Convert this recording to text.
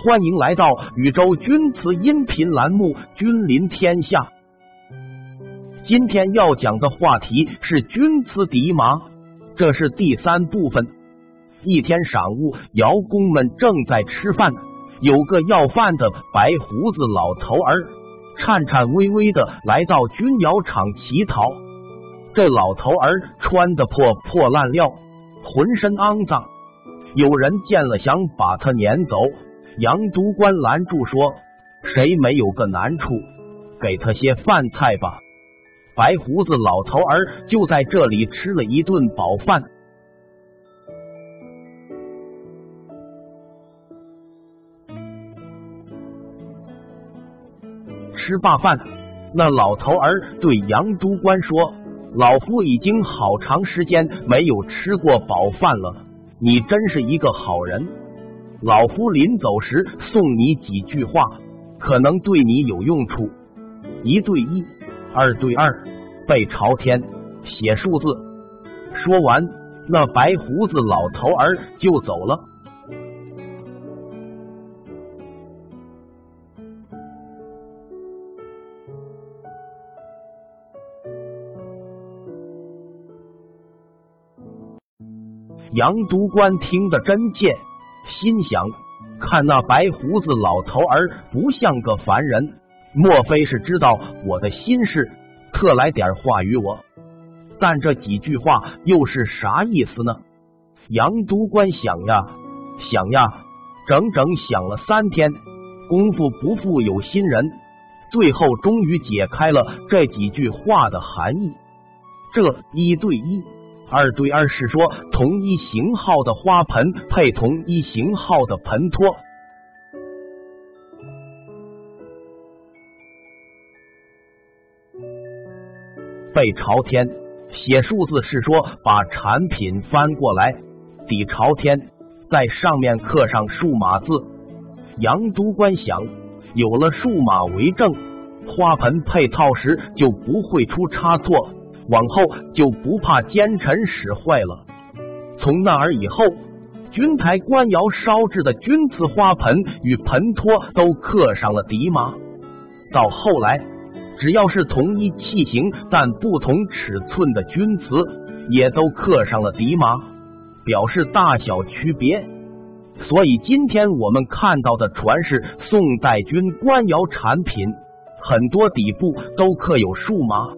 欢迎来到宇宙钧瓷音频栏目《君临天下》。今天要讲的话题是钧瓷底马，这是第三部分。一天晌午，窑工们正在吃饭，有个要饭的白胡子老头儿颤颤巍巍的来到钧窑厂乞讨。这老头儿穿的破破烂料，浑身肮脏，有人见了想把他撵走。杨督官拦住说：“谁没有个难处，给他些饭菜吧。”白胡子老头儿就在这里吃了一顿饱饭。吃罢饭，那老头儿对杨督官说：“老夫已经好长时间没有吃过饱饭了，你真是一个好人。”老夫临走时送你几句话，可能对你有用处。一对一，二对二，背朝天，写数字。说完，那白胡子老头儿就走了。杨督官听得真切。心想，看那白胡子老头儿不像个凡人，莫非是知道我的心事，特来点话与我？但这几句话又是啥意思呢？杨督官想呀想呀，整整想了三天，功夫不负有心人，最后终于解开了这几句话的含义。这一对一。二对二是说，同一型号的花盆配同一型号的盆托。背朝天写数字是说，把产品翻过来，底朝天，在上面刻上数码字。杨督官想，有了数码为证，花盆配套时就不会出差错。往后就不怕奸臣使坏了。从那儿以后，军台官窑烧制的钧瓷花盆与盆托都刻上了底码。到后来，只要是同一器型但不同尺寸的钧瓷，也都刻上了底码，表示大小区别。所以今天我们看到的传世宋代钧官窑产品，很多底部都刻有数码。